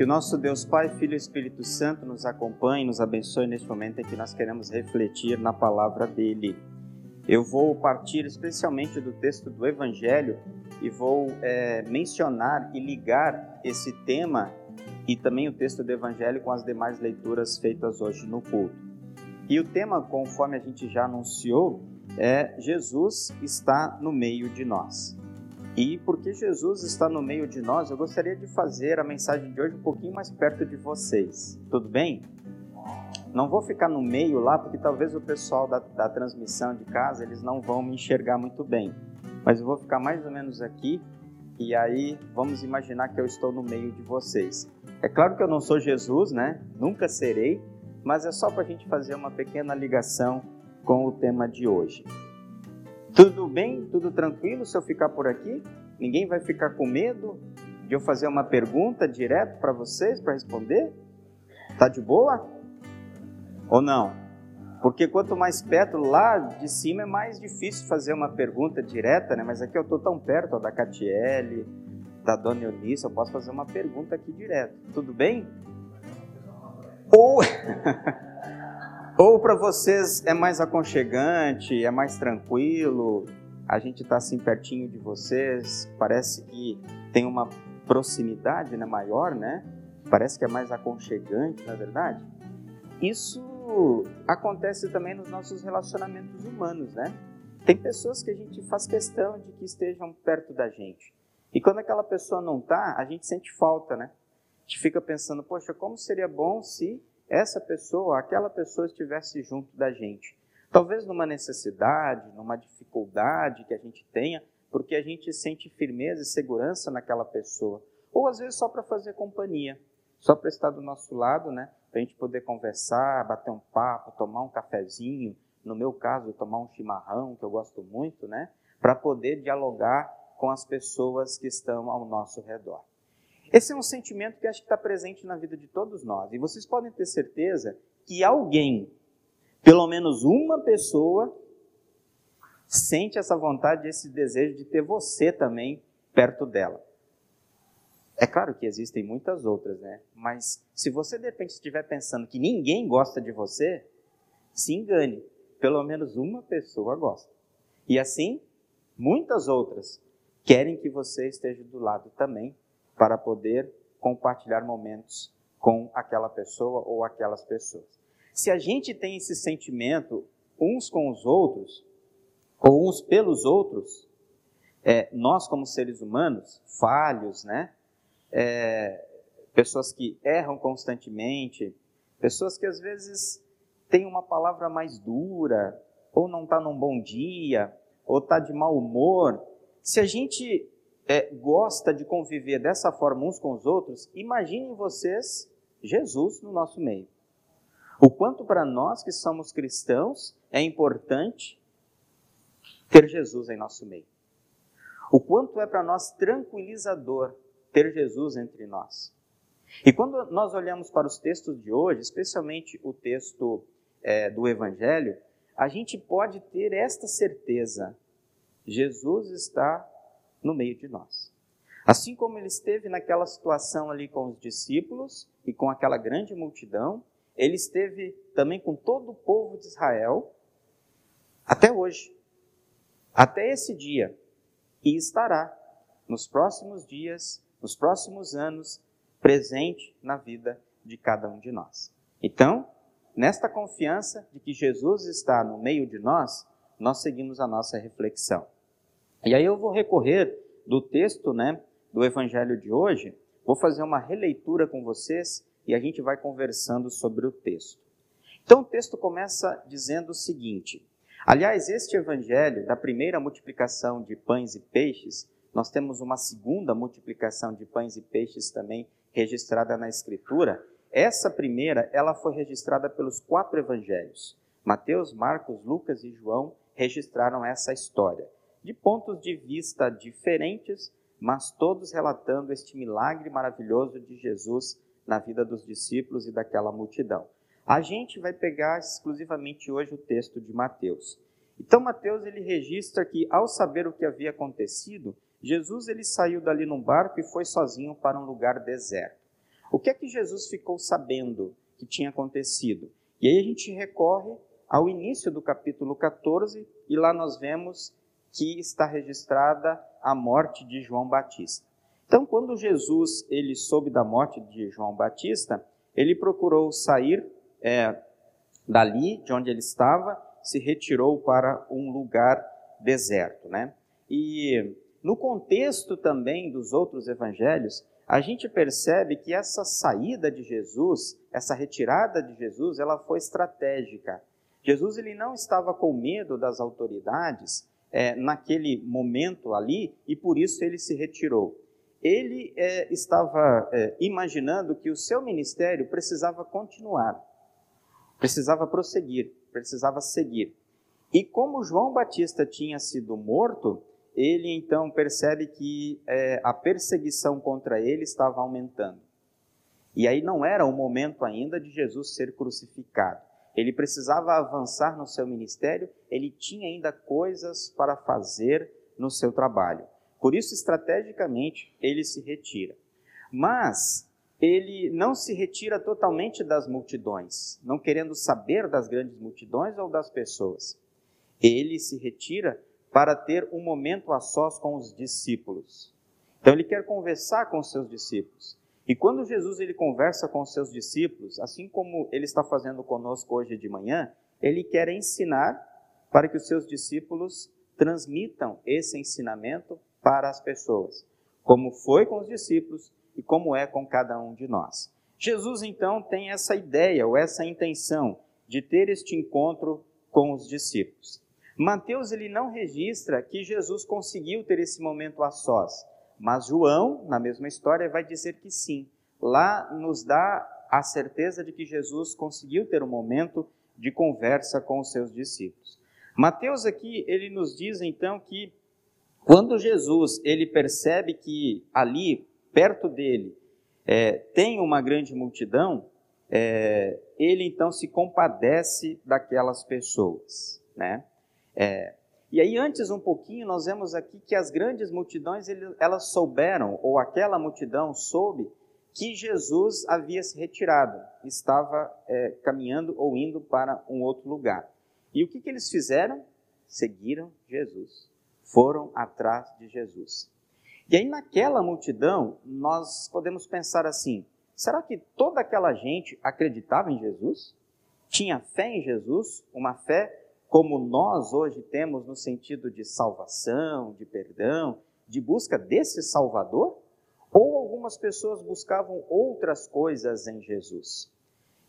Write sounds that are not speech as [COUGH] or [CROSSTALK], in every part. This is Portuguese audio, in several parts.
Que o nosso Deus Pai, Filho e Espírito Santo nos acompanhe, nos abençoe neste momento em que nós queremos refletir na palavra dele. Eu vou partir especialmente do texto do Evangelho e vou é, mencionar e ligar esse tema e também o texto do Evangelho com as demais leituras feitas hoje no culto. E o tema, conforme a gente já anunciou, é Jesus está no meio de nós. E porque Jesus está no meio de nós, eu gostaria de fazer a mensagem de hoje um pouquinho mais perto de vocês. Tudo bem? Não vou ficar no meio lá, porque talvez o pessoal da, da transmissão de casa eles não vão me enxergar muito bem. Mas eu vou ficar mais ou menos aqui e aí vamos imaginar que eu estou no meio de vocês. É claro que eu não sou Jesus, né? Nunca serei, mas é só para a gente fazer uma pequena ligação com o tema de hoje. Tudo bem? Tudo tranquilo se eu ficar por aqui? Ninguém vai ficar com medo de eu fazer uma pergunta direto para vocês para responder? Tá de boa? Ou não? Porque quanto mais perto lá de cima é mais difícil fazer uma pergunta direta, né? Mas aqui eu estou tão perto ó, da Catiele, da Dona Eunice, eu posso fazer uma pergunta aqui direto. Tudo bem? Ou [LAUGHS] Ou para vocês é mais aconchegante, é mais tranquilo, a gente está assim pertinho de vocês, parece que tem uma proximidade né, maior, né? Parece que é mais aconchegante, na é verdade. Isso acontece também nos nossos relacionamentos humanos, né? Tem pessoas que a gente faz questão de que estejam perto da gente. E quando aquela pessoa não está, a gente sente falta, né? A gente fica pensando, poxa, como seria bom se essa pessoa, aquela pessoa estivesse junto da gente. Talvez numa necessidade, numa dificuldade que a gente tenha, porque a gente sente firmeza e segurança naquela pessoa. Ou às vezes só para fazer companhia, só para estar do nosso lado, né? Para a gente poder conversar, bater um papo, tomar um cafezinho. No meu caso, tomar um chimarrão, que eu gosto muito, né? Para poder dialogar com as pessoas que estão ao nosso redor. Esse é um sentimento que acho que está presente na vida de todos nós. E vocês podem ter certeza que alguém, pelo menos uma pessoa, sente essa vontade, esse desejo de ter você também perto dela. É claro que existem muitas outras, né? Mas se você de repente estiver pensando que ninguém gosta de você, se engane. Pelo menos uma pessoa gosta. E assim, muitas outras querem que você esteja do lado também para poder compartilhar momentos com aquela pessoa ou aquelas pessoas. Se a gente tem esse sentimento uns com os outros, ou uns pelos outros, é, nós como seres humanos, falhos, né? É, pessoas que erram constantemente, pessoas que às vezes têm uma palavra mais dura, ou não está num bom dia, ou está de mau humor. Se a gente é, gosta de conviver dessa forma uns com os outros, imaginem vocês Jesus no nosso meio. O quanto para nós que somos cristãos é importante ter Jesus em nosso meio. O quanto é para nós tranquilizador ter Jesus entre nós. E quando nós olhamos para os textos de hoje, especialmente o texto é, do Evangelho, a gente pode ter esta certeza: Jesus está no meio de nós. Assim como ele esteve naquela situação ali com os discípulos e com aquela grande multidão, ele esteve também com todo o povo de Israel até hoje, até esse dia, e estará nos próximos dias, nos próximos anos, presente na vida de cada um de nós. Então, nesta confiança de que Jesus está no meio de nós, nós seguimos a nossa reflexão. E aí eu vou recorrer do texto, né, do evangelho de hoje, vou fazer uma releitura com vocês e a gente vai conversando sobre o texto. Então o texto começa dizendo o seguinte: Aliás, este evangelho da primeira multiplicação de pães e peixes, nós temos uma segunda multiplicação de pães e peixes também registrada na escritura. Essa primeira, ela foi registrada pelos quatro evangelhos. Mateus, Marcos, Lucas e João registraram essa história de pontos de vista diferentes, mas todos relatando este milagre maravilhoso de Jesus na vida dos discípulos e daquela multidão. A gente vai pegar exclusivamente hoje o texto de Mateus. Então Mateus ele registra que ao saber o que havia acontecido, Jesus ele saiu dali num barco e foi sozinho para um lugar deserto. O que é que Jesus ficou sabendo que tinha acontecido? E aí a gente recorre ao início do capítulo 14 e lá nós vemos que está registrada a morte de João Batista. Então, quando Jesus ele soube da morte de João Batista, ele procurou sair é, dali, de onde ele estava, se retirou para um lugar deserto, né? E no contexto também dos outros evangelhos, a gente percebe que essa saída de Jesus, essa retirada de Jesus, ela foi estratégica. Jesus ele não estava com medo das autoridades é, naquele momento ali e por isso ele se retirou. Ele é, estava é, imaginando que o seu ministério precisava continuar, precisava prosseguir, precisava seguir. E como João Batista tinha sido morto, ele então percebe que é, a perseguição contra ele estava aumentando. E aí não era o momento ainda de Jesus ser crucificado. Ele precisava avançar no seu ministério, ele tinha ainda coisas para fazer no seu trabalho. Por isso, estrategicamente, ele se retira. Mas ele não se retira totalmente das multidões, não querendo saber das grandes multidões ou das pessoas. Ele se retira para ter um momento a sós com os discípulos. Então ele quer conversar com os seus discípulos. E quando Jesus ele conversa com os seus discípulos, assim como ele está fazendo conosco hoje de manhã, ele quer ensinar para que os seus discípulos transmitam esse ensinamento para as pessoas, como foi com os discípulos e como é com cada um de nós. Jesus então tem essa ideia ou essa intenção de ter este encontro com os discípulos. Mateus ele não registra que Jesus conseguiu ter esse momento a sós, mas João, na mesma história, vai dizer que sim. Lá nos dá a certeza de que Jesus conseguiu ter um momento de conversa com os seus discípulos. Mateus aqui ele nos diz então que quando Jesus ele percebe que ali perto dele é, tem uma grande multidão, é, ele então se compadece daquelas pessoas, né? É, e aí, antes um pouquinho, nós vemos aqui que as grandes multidões, elas souberam, ou aquela multidão soube, que Jesus havia se retirado, estava é, caminhando ou indo para um outro lugar. E o que, que eles fizeram? Seguiram Jesus, foram atrás de Jesus. E aí, naquela multidão, nós podemos pensar assim: será que toda aquela gente acreditava em Jesus? Tinha fé em Jesus, uma fé como nós hoje temos no sentido de salvação, de perdão, de busca desse Salvador? Ou algumas pessoas buscavam outras coisas em Jesus?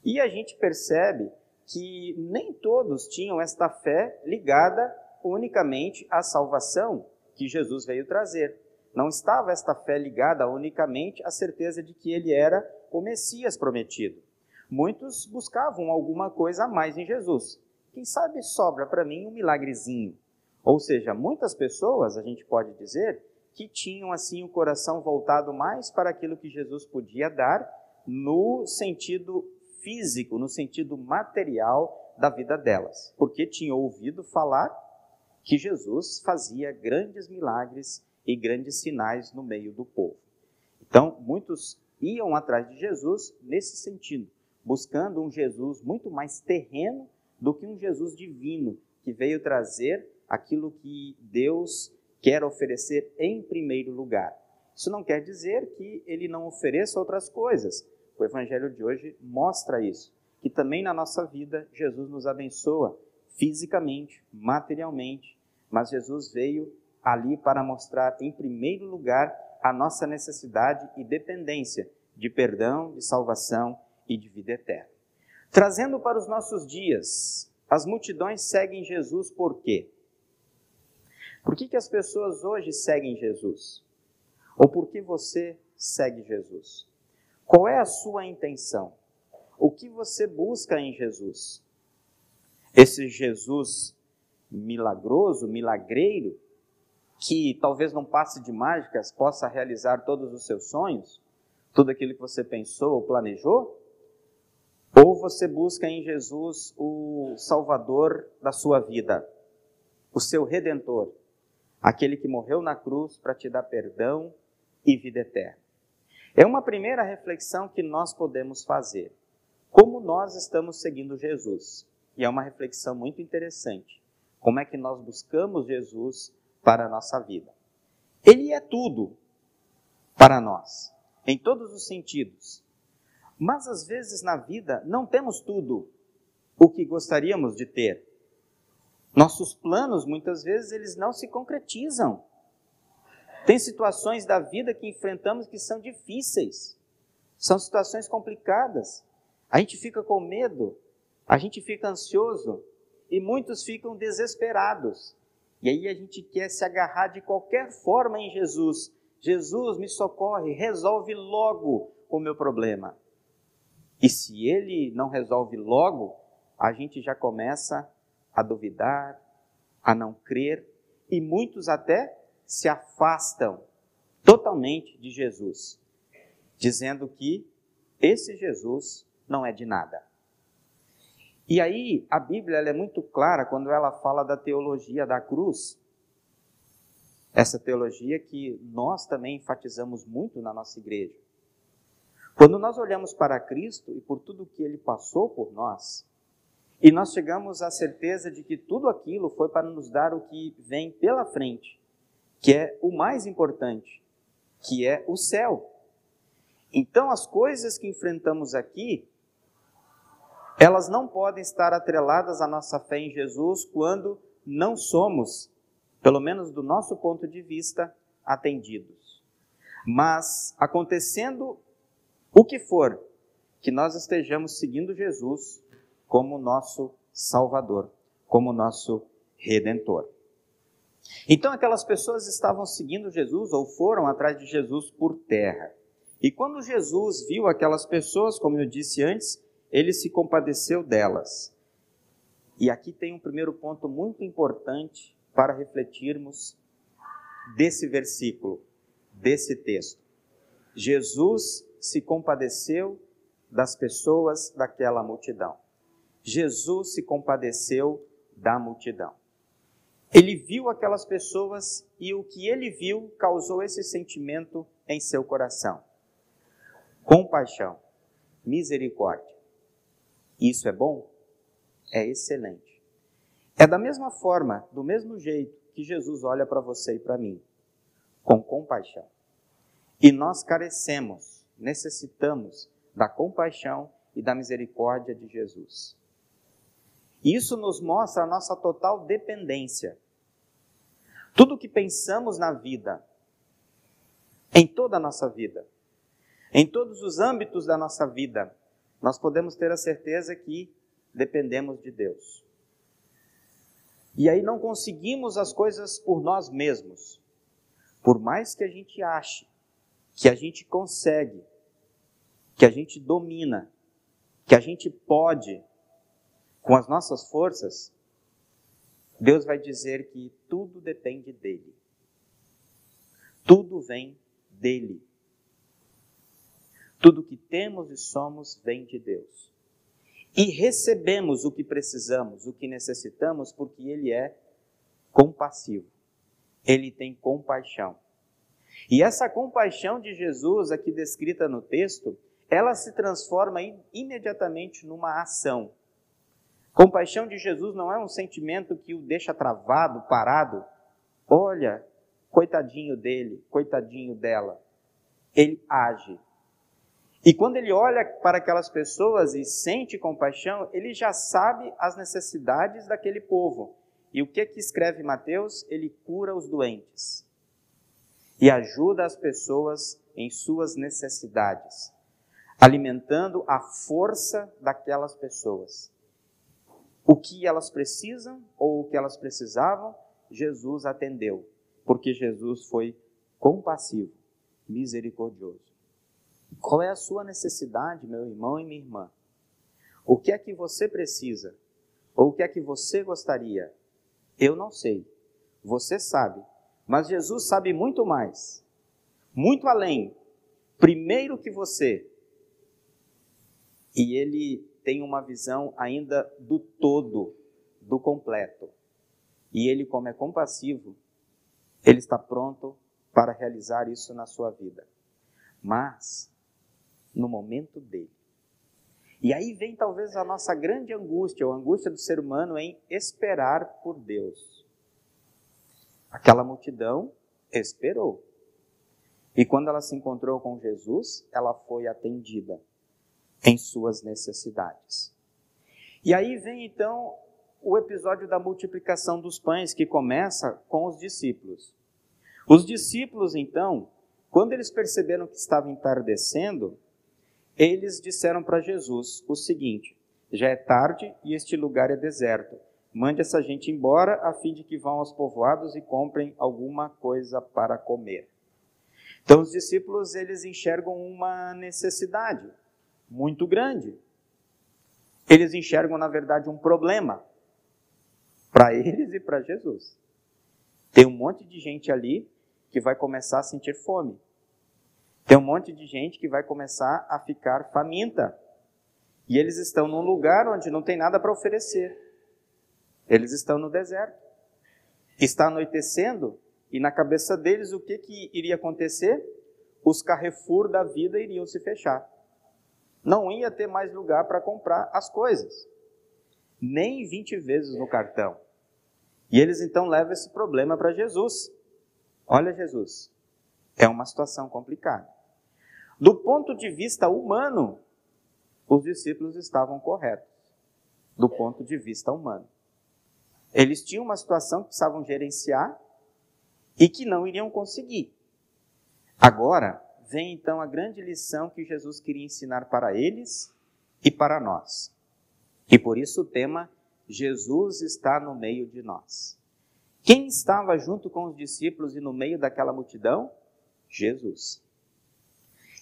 E a gente percebe que nem todos tinham esta fé ligada unicamente à salvação que Jesus veio trazer. Não estava esta fé ligada unicamente à certeza de que ele era o Messias prometido. Muitos buscavam alguma coisa a mais em Jesus. Quem sabe sobra para mim um milagrezinho. Ou seja, muitas pessoas, a gente pode dizer, que tinham assim o coração voltado mais para aquilo que Jesus podia dar no sentido físico, no sentido material da vida delas, porque tinham ouvido falar que Jesus fazia grandes milagres e grandes sinais no meio do povo. Então, muitos iam atrás de Jesus nesse sentido, buscando um Jesus muito mais terreno do que um Jesus divino que veio trazer aquilo que Deus quer oferecer em primeiro lugar. Isso não quer dizer que ele não ofereça outras coisas. O evangelho de hoje mostra isso, que também na nossa vida Jesus nos abençoa fisicamente, materialmente, mas Jesus veio ali para mostrar em primeiro lugar a nossa necessidade e dependência de perdão, de salvação e de vida eterna. Trazendo para os nossos dias, as multidões seguem Jesus por quê? Por que, que as pessoas hoje seguem Jesus? Ou por que você segue Jesus? Qual é a sua intenção? O que você busca em Jesus? Esse Jesus milagroso, milagreiro, que talvez não passe de mágicas, possa realizar todos os seus sonhos, tudo aquilo que você pensou ou planejou? Ou você busca em Jesus o Salvador da sua vida, o seu Redentor, aquele que morreu na cruz para te dar perdão e vida eterna. É uma primeira reflexão que nós podemos fazer. Como nós estamos seguindo Jesus? E é uma reflexão muito interessante. Como é que nós buscamos Jesus para a nossa vida? Ele é tudo para nós, em todos os sentidos. Mas às vezes na vida não temos tudo o que gostaríamos de ter. Nossos planos muitas vezes eles não se concretizam. Tem situações da vida que enfrentamos que são difíceis. São situações complicadas. A gente fica com medo, a gente fica ansioso e muitos ficam desesperados. E aí a gente quer se agarrar de qualquer forma em Jesus. Jesus me socorre, resolve logo o meu problema. E se ele não resolve logo, a gente já começa a duvidar, a não crer e muitos até se afastam totalmente de Jesus, dizendo que esse Jesus não é de nada. E aí a Bíblia é muito clara quando ela fala da teologia da cruz. Essa teologia que nós também enfatizamos muito na nossa igreja. Quando nós olhamos para Cristo e por tudo que ele passou por nós, e nós chegamos à certeza de que tudo aquilo foi para nos dar o que vem pela frente, que é o mais importante, que é o céu. Então, as coisas que enfrentamos aqui, elas não podem estar atreladas à nossa fé em Jesus quando não somos, pelo menos do nosso ponto de vista, atendidos. Mas, acontecendo o que for, que nós estejamos seguindo Jesus como nosso Salvador, como nosso Redentor. Então aquelas pessoas estavam seguindo Jesus ou foram atrás de Jesus por terra. E quando Jesus viu aquelas pessoas, como eu disse antes, ele se compadeceu delas. E aqui tem um primeiro ponto muito importante para refletirmos desse versículo, desse texto. Jesus se compadeceu das pessoas daquela multidão. Jesus se compadeceu da multidão. Ele viu aquelas pessoas e o que ele viu causou esse sentimento em seu coração: compaixão, misericórdia. Isso é bom? É excelente. É da mesma forma, do mesmo jeito que Jesus olha para você e para mim, com compaixão. E nós carecemos, necessitamos da compaixão e da misericórdia de Jesus. Isso nos mostra a nossa total dependência. Tudo o que pensamos na vida, em toda a nossa vida, em todos os âmbitos da nossa vida, nós podemos ter a certeza que dependemos de Deus. E aí não conseguimos as coisas por nós mesmos. Por mais que a gente ache que a gente consegue, que a gente domina, que a gente pode, com as nossas forças, Deus vai dizer que tudo depende dele. Tudo vem dele. Tudo que temos e somos vem de Deus. E recebemos o que precisamos, o que necessitamos, porque Ele é compassivo. Ele tem compaixão. E essa compaixão de Jesus, aqui descrita no texto, ela se transforma imediatamente numa ação. Compaixão de Jesus não é um sentimento que o deixa travado, parado. Olha, coitadinho dele, coitadinho dela. Ele age. E quando ele olha para aquelas pessoas e sente compaixão, ele já sabe as necessidades daquele povo. E o que que escreve Mateus? Ele cura os doentes e ajuda as pessoas em suas necessidades, alimentando a força daquelas pessoas o que elas precisam ou o que elas precisavam, Jesus atendeu, porque Jesus foi compassivo, misericordioso. Qual é a sua necessidade, meu irmão e minha irmã? O que é que você precisa? Ou o que é que você gostaria? Eu não sei. Você sabe. Mas Jesus sabe muito mais. Muito além. Primeiro que você. E ele tem uma visão ainda do todo, do completo. E ele, como é compassivo, ele está pronto para realizar isso na sua vida. mas no momento dele. E aí vem talvez a nossa grande angústia, a angústia do ser humano em esperar por Deus. Aquela multidão esperou. E quando ela se encontrou com Jesus, ela foi atendida em suas necessidades. E aí vem então o episódio da multiplicação dos pães, que começa com os discípulos. Os discípulos, então, quando eles perceberam que estava entardecendo, eles disseram para Jesus o seguinte: já é tarde e este lugar é deserto. Mande essa gente embora a fim de que vão aos povoados e comprem alguma coisa para comer. Então os discípulos eles enxergam uma necessidade muito grande. Eles enxergam na verdade um problema para eles e para Jesus. Tem um monte de gente ali que vai começar a sentir fome. Tem um monte de gente que vai começar a ficar faminta. E eles estão num lugar onde não tem nada para oferecer. Eles estão no deserto. Está anoitecendo e na cabeça deles o que, que iria acontecer? Os Carrefour da vida iriam se fechar. Não ia ter mais lugar para comprar as coisas. Nem 20 vezes no cartão. E eles então levam esse problema para Jesus. Olha, Jesus, é uma situação complicada. Do ponto de vista humano, os discípulos estavam corretos. Do ponto de vista humano. Eles tinham uma situação que precisavam gerenciar e que não iriam conseguir. Agora, vem então a grande lição que Jesus queria ensinar para eles e para nós. E por isso o tema Jesus está no meio de nós. Quem estava junto com os discípulos e no meio daquela multidão? Jesus.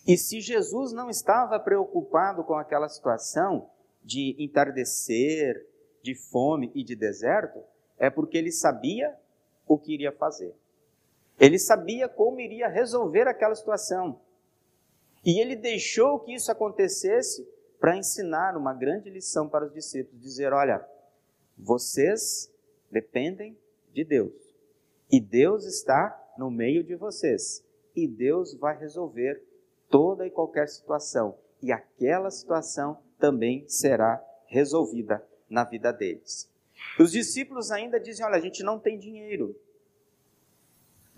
E se Jesus não estava preocupado com aquela situação de entardecer, de fome e de deserto, é porque ele sabia o que iria fazer. Ele sabia como iria resolver aquela situação. E ele deixou que isso acontecesse para ensinar uma grande lição para os discípulos: dizer, olha, vocês dependem de Deus. E Deus está no meio de vocês e Deus vai resolver toda e qualquer situação. E aquela situação também será resolvida na vida deles. Os discípulos ainda dizem: Olha, a gente não tem dinheiro.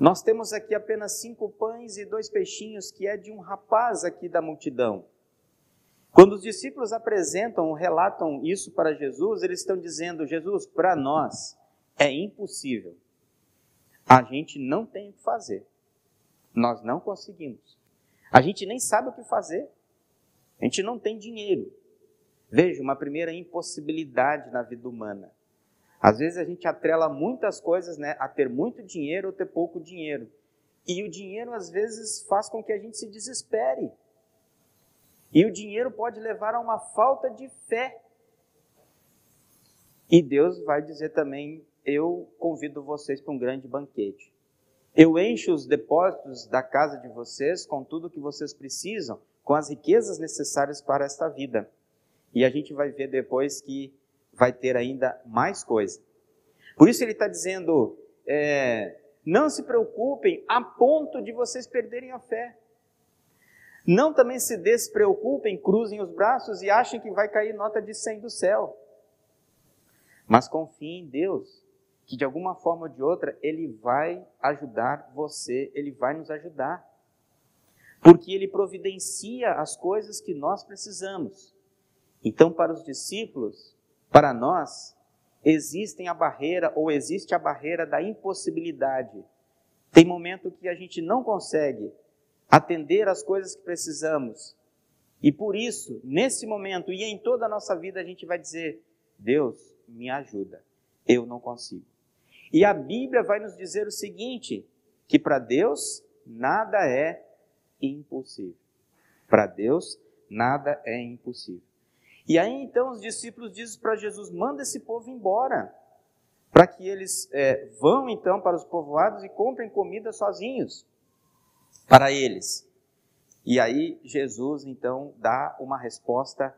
Nós temos aqui apenas cinco pães e dois peixinhos, que é de um rapaz aqui da multidão. Quando os discípulos apresentam, relatam isso para Jesus, eles estão dizendo: Jesus, para nós é impossível. A gente não tem o que fazer. Nós não conseguimos. A gente nem sabe o que fazer. A gente não tem dinheiro. Veja, uma primeira impossibilidade na vida humana. Às vezes a gente atrela muitas coisas né, a ter muito dinheiro ou ter pouco dinheiro. E o dinheiro às vezes faz com que a gente se desespere. E o dinheiro pode levar a uma falta de fé. E Deus vai dizer também: Eu convido vocês para um grande banquete. Eu encho os depósitos da casa de vocês com tudo o que vocês precisam, com as riquezas necessárias para esta vida. E a gente vai ver depois que vai ter ainda mais coisa. Por isso ele está dizendo: é, não se preocupem a ponto de vocês perderem a fé. Não também se despreocupem, cruzem os braços e achem que vai cair nota de 100 do céu. Mas confiem em Deus que de alguma forma ou de outra ele vai ajudar você, ele vai nos ajudar. Porque ele providencia as coisas que nós precisamos. Então, para os discípulos, para nós, existem a barreira ou existe a barreira da impossibilidade. Tem momento que a gente não consegue atender as coisas que precisamos. E por isso, nesse momento e em toda a nossa vida, a gente vai dizer: Deus, me ajuda. Eu não consigo. E a Bíblia vai nos dizer o seguinte: que para Deus nada é impossível. Para Deus nada é impossível. E aí então os discípulos dizem para Jesus: manda esse povo embora, para que eles é, vão então para os povoados e comprem comida sozinhos para eles. E aí Jesus então dá uma resposta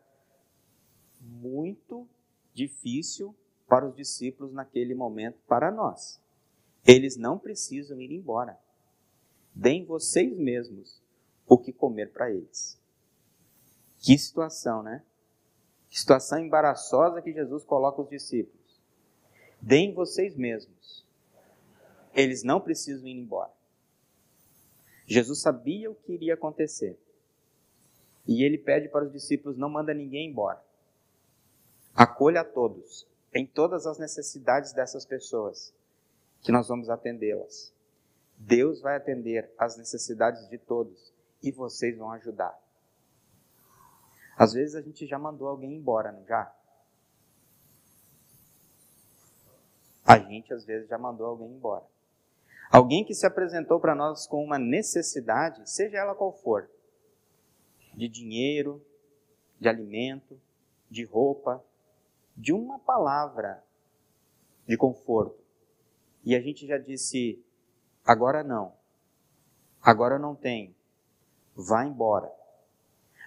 muito difícil para os discípulos naquele momento, para nós. Eles não precisam ir embora. Deem vocês mesmos o que comer para eles. Que situação, né? Situação embaraçosa que Jesus coloca os discípulos. Deem vocês mesmos. Eles não precisam ir embora. Jesus sabia o que iria acontecer. E ele pede para os discípulos: não manda ninguém embora. Acolha a todos, em todas as necessidades dessas pessoas, que nós vamos atendê-las. Deus vai atender as necessidades de todos e vocês vão ajudar. Às vezes a gente já mandou alguém embora, não já? A gente às vezes já mandou alguém embora. Alguém que se apresentou para nós com uma necessidade, seja ela qual for, de dinheiro, de alimento, de roupa, de uma palavra de conforto. E a gente já disse: agora não, agora não tem, vá embora.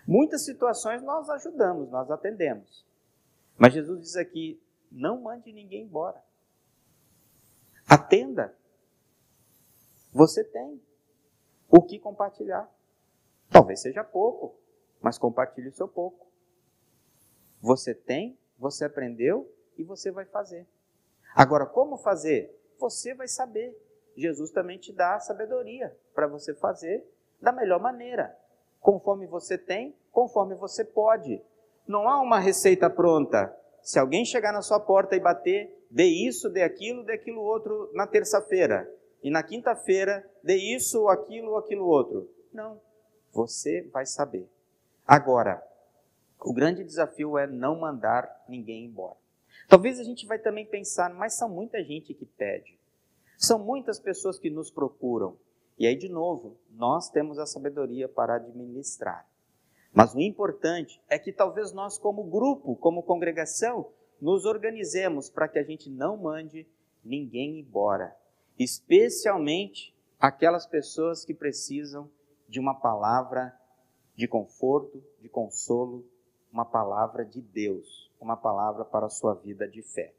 Muitas situações nós ajudamos, nós atendemos. Mas Jesus diz aqui: não mande ninguém embora. Atenda. Você tem o que compartilhar. Talvez seja pouco, mas compartilhe o seu pouco. Você tem, você aprendeu e você vai fazer. Agora, como fazer? Você vai saber. Jesus também te dá a sabedoria para você fazer da melhor maneira, conforme você tem, conforme você pode. Não há uma receita pronta. Se alguém chegar na sua porta e bater, dê isso, dê aquilo, dê aquilo outro na terça-feira. E na quinta-feira, dê isso, aquilo, aquilo outro. Não. Você vai saber. Agora, o grande desafio é não mandar ninguém embora. Talvez a gente vai também pensar, mas são muita gente que pede. São muitas pessoas que nos procuram. E aí, de novo, nós temos a sabedoria para administrar. Mas o importante é que talvez nós, como grupo, como congregação, nos organizemos para que a gente não mande ninguém embora. Especialmente aquelas pessoas que precisam de uma palavra de conforto, de consolo, uma palavra de Deus, uma palavra para a sua vida de fé.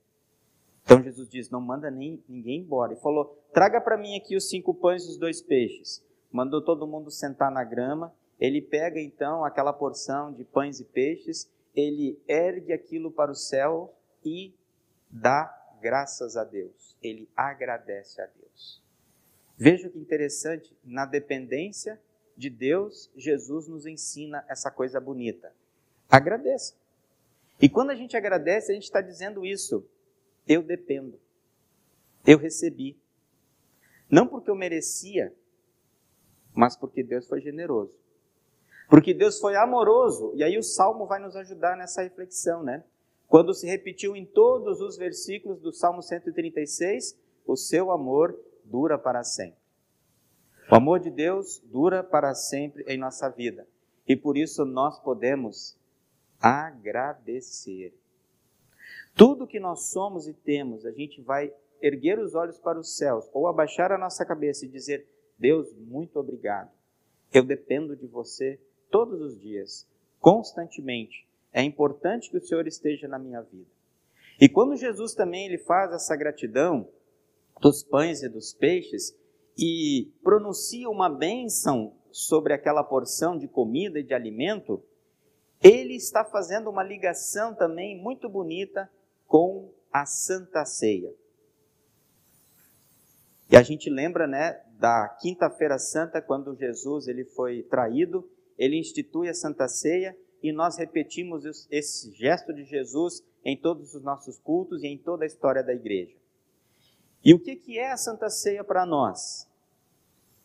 Então Jesus diz: Não manda nem, ninguém embora. E falou: Traga para mim aqui os cinco pães e os dois peixes. Mandou todo mundo sentar na grama. Ele pega então aquela porção de pães e peixes, ele ergue aquilo para o céu e dá graças a Deus. Ele agradece a Deus. Veja que interessante, na dependência de Deus, Jesus nos ensina essa coisa bonita. Agradeça. E quando a gente agradece, a gente está dizendo isso. Eu dependo. Eu recebi. Não porque eu merecia, mas porque Deus foi generoso. Porque Deus foi amoroso. E aí o salmo vai nos ajudar nessa reflexão, né? Quando se repetiu em todos os versículos do Salmo 136, o seu amor dura para sempre. O amor de Deus dura para sempre em nossa vida. E por isso nós podemos agradecer. Tudo que nós somos e temos, a gente vai erguer os olhos para os céus ou abaixar a nossa cabeça e dizer: Deus, muito obrigado. Eu dependo de você todos os dias, constantemente. É importante que o Senhor esteja na minha vida. E quando Jesus também ele faz essa gratidão dos pães e dos peixes, e pronuncia uma bênção sobre aquela porção de comida e de alimento, ele está fazendo uma ligação também muito bonita com a Santa Ceia. E a gente lembra, né, da Quinta-feira Santa, quando Jesus ele foi traído, ele institui a Santa Ceia e nós repetimos esse gesto de Jesus em todos os nossos cultos e em toda a história da igreja. E o que é a Santa Ceia para nós?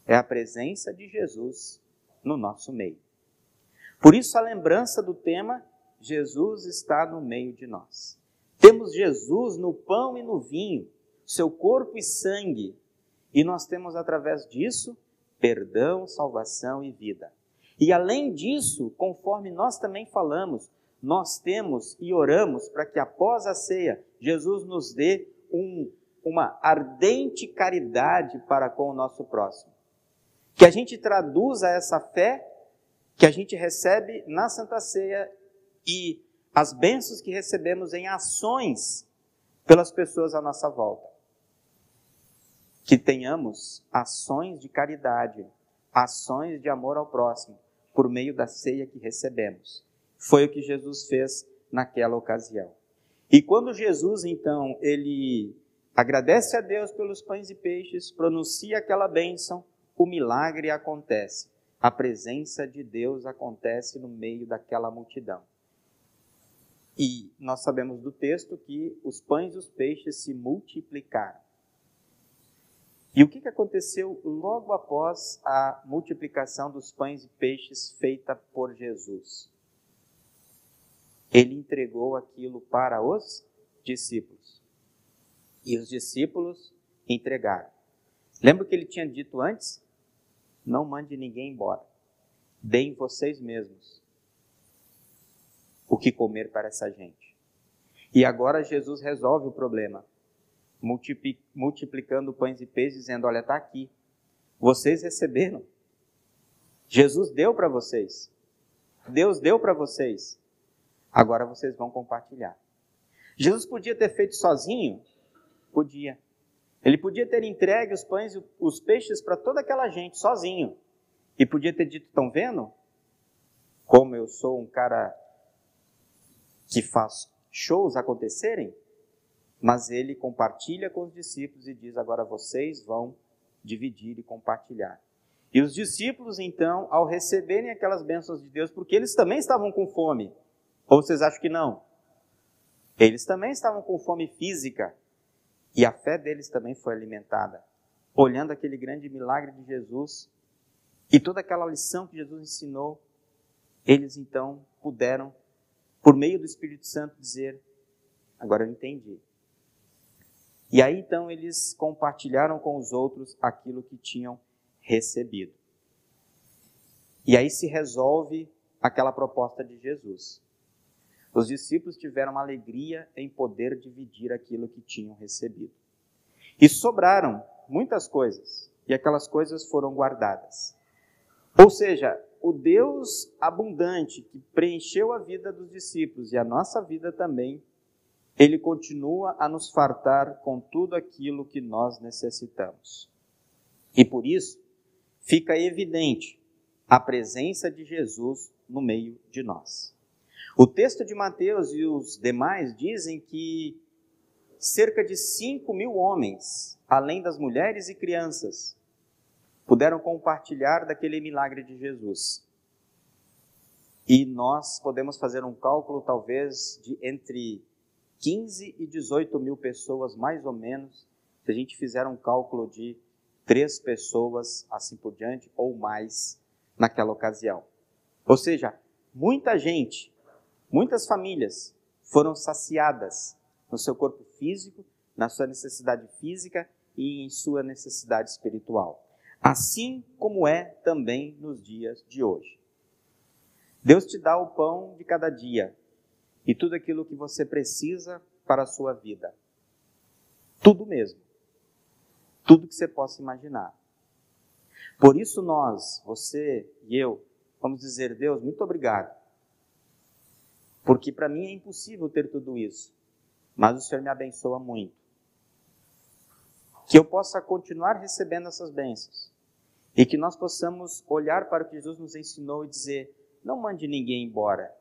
é a presença de Jesus no nosso meio. Por isso, a lembrança do tema Jesus está no meio de nós. Temos Jesus no pão e no vinho, seu corpo e sangue, e nós temos através disso perdão, salvação e vida. E além disso, conforme nós também falamos, nós temos e oramos para que após a ceia, Jesus nos dê um, uma ardente caridade para com o nosso próximo. Que a gente traduza essa fé que a gente recebe na Santa Ceia e as bênçãos que recebemos em ações pelas pessoas à nossa volta. Que tenhamos ações de caridade ações de amor ao próximo por meio da ceia que recebemos. Foi o que Jesus fez naquela ocasião. E quando Jesus, então, ele agradece a Deus pelos pães e peixes, pronuncia aquela bênção, o milagre acontece. A presença de Deus acontece no meio daquela multidão. E nós sabemos do texto que os pães e os peixes se multiplicaram. E o que aconteceu logo após a multiplicação dos pães e peixes feita por Jesus? Ele entregou aquilo para os discípulos. E os discípulos entregaram. Lembra o que ele tinha dito antes? Não mande ninguém embora. Deem vocês mesmos o que comer para essa gente. E agora Jesus resolve o problema, multiplicando pães e peixes, dizendo: Olha, está aqui. Vocês receberam. Jesus deu para vocês. Deus deu para vocês. Agora vocês vão compartilhar. Jesus podia ter feito sozinho? Podia. Ele podia ter entregue os pães e os peixes para toda aquela gente, sozinho. E podia ter dito: estão vendo? Como eu sou um cara que faz shows acontecerem? Mas ele compartilha com os discípulos e diz: agora vocês vão dividir e compartilhar. E os discípulos, então, ao receberem aquelas bênçãos de Deus, porque eles também estavam com fome, ou vocês acham que não? Eles também estavam com fome física, e a fé deles também foi alimentada, olhando aquele grande milagre de Jesus e toda aquela lição que Jesus ensinou, eles então puderam, por meio do Espírito Santo, dizer: Agora eu entendi. E aí então eles compartilharam com os outros aquilo que tinham recebido. E aí se resolve aquela proposta de Jesus. Os discípulos tiveram alegria em poder dividir aquilo que tinham recebido. E sobraram muitas coisas, e aquelas coisas foram guardadas. Ou seja, o Deus abundante que preencheu a vida dos discípulos e a nossa vida também, ele continua a nos fartar com tudo aquilo que nós necessitamos. E por isso, fica evidente a presença de Jesus no meio de nós. O texto de Mateus e os demais dizem que cerca de 5 mil homens, além das mulheres e crianças, puderam compartilhar daquele milagre de Jesus. E nós podemos fazer um cálculo, talvez, de entre 15 e 18 mil pessoas, mais ou menos, se a gente fizer um cálculo de três pessoas, assim por diante, ou mais, naquela ocasião. Ou seja, muita gente Muitas famílias foram saciadas no seu corpo físico, na sua necessidade física e em sua necessidade espiritual. Assim como é também nos dias de hoje. Deus te dá o pão de cada dia e tudo aquilo que você precisa para a sua vida. Tudo mesmo. Tudo que você possa imaginar. Por isso nós, você e eu, vamos dizer, Deus, muito obrigado porque para mim é impossível ter tudo isso. Mas o Senhor me abençoa muito. Que eu possa continuar recebendo essas bênçãos. E que nós possamos olhar para o que Jesus nos ensinou e dizer: não mande ninguém embora.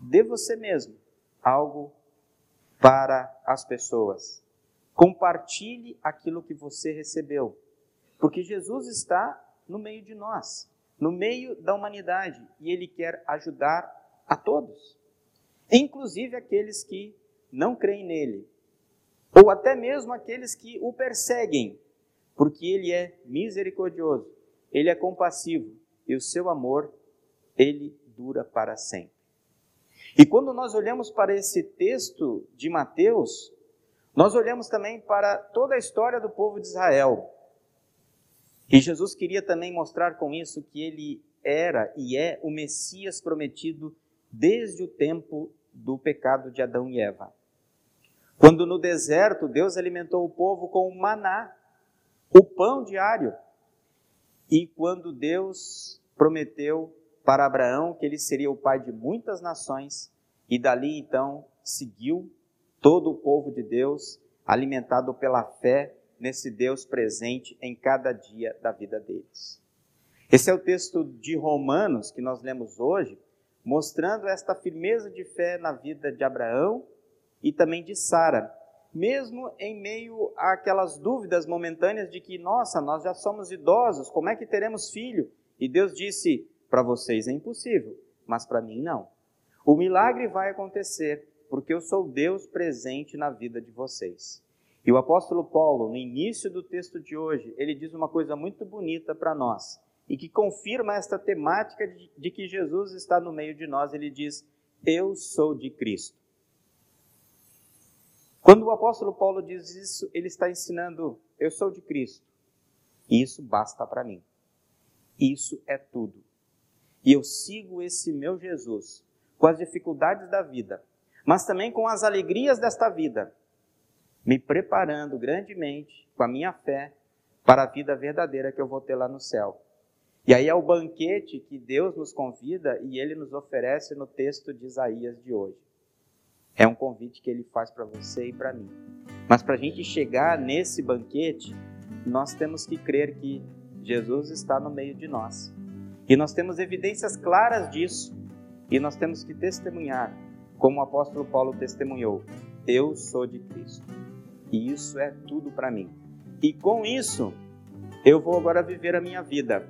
Dê você mesmo algo para as pessoas. Compartilhe aquilo que você recebeu. Porque Jesus está no meio de nós, no meio da humanidade, e Ele quer ajudar a todos inclusive aqueles que não creem nele, ou até mesmo aqueles que o perseguem, porque ele é misericordioso, ele é compassivo e o seu amor, ele dura para sempre. E quando nós olhamos para esse texto de Mateus, nós olhamos também para toda a história do povo de Israel. E Jesus queria também mostrar com isso que ele era e é o Messias prometido desde o tempo do pecado de Adão e Eva. Quando no deserto Deus alimentou o povo com o maná, o pão diário. E quando Deus prometeu para Abraão que ele seria o pai de muitas nações, e dali então seguiu todo o povo de Deus, alimentado pela fé nesse Deus presente em cada dia da vida deles. Esse é o texto de Romanos que nós lemos hoje, mostrando esta firmeza de fé na vida de Abraão e também de Sara, mesmo em meio àquelas dúvidas momentâneas de que, nossa, nós já somos idosos, como é que teremos filho? E Deus disse: para vocês é impossível, mas para mim não. O milagre vai acontecer, porque eu sou Deus presente na vida de vocês. E o apóstolo Paulo, no início do texto de hoje, ele diz uma coisa muito bonita para nós e que confirma esta temática de, que Jesus está no meio de nós. Ele diz: Eu sou de Cristo. Quando o apóstolo Paulo diz isso, ele está ensinando: Eu sou de Cristo. E isso basta para mim. Isso é tudo. E eu sigo esse meu Jesus com as dificuldades da vida, mas também com as alegrias desta vida me preparando grandemente com a minha fé para a vida verdadeira que eu vou ter lá no céu. E aí é o banquete que Deus nos convida e ele nos oferece no texto de Isaías de hoje. É um convite que ele faz para você e para mim. Mas para a gente chegar nesse banquete, nós temos que crer que Jesus está no meio de nós. E nós temos evidências claras disso. E nós temos que testemunhar, como o apóstolo Paulo testemunhou: Eu sou de Cristo. E isso é tudo para mim. E com isso, eu vou agora viver a minha vida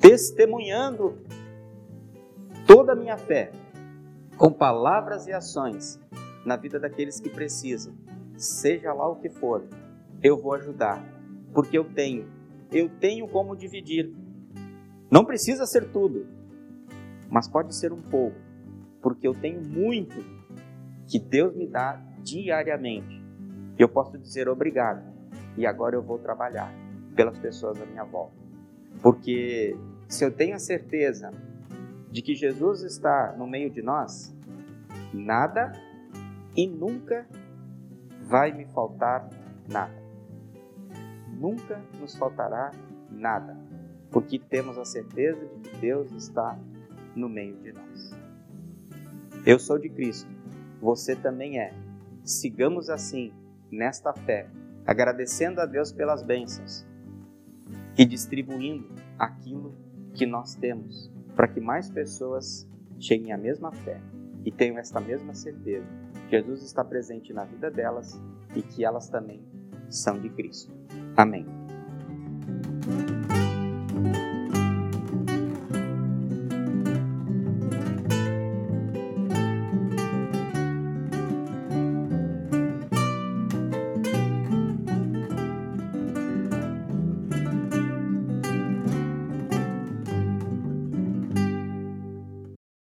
testemunhando toda a minha fé com palavras e ações na vida daqueles que precisam. Seja lá o que for, eu vou ajudar, porque eu tenho. Eu tenho como dividir. Não precisa ser tudo, mas pode ser um pouco, porque eu tenho muito que Deus me dá diariamente eu posso dizer obrigado e agora eu vou trabalhar pelas pessoas à minha volta. Porque se eu tenho a certeza de que Jesus está no meio de nós, nada e nunca vai me faltar nada. Nunca nos faltará nada, porque temos a certeza de que Deus está no meio de nós. Eu sou de Cristo, você também é. Sigamos assim nesta fé, agradecendo a Deus pelas bênçãos e distribuindo aquilo que nós temos, para que mais pessoas cheguem à mesma fé e tenham esta mesma certeza. Jesus está presente na vida delas e que elas também são de Cristo. Amém.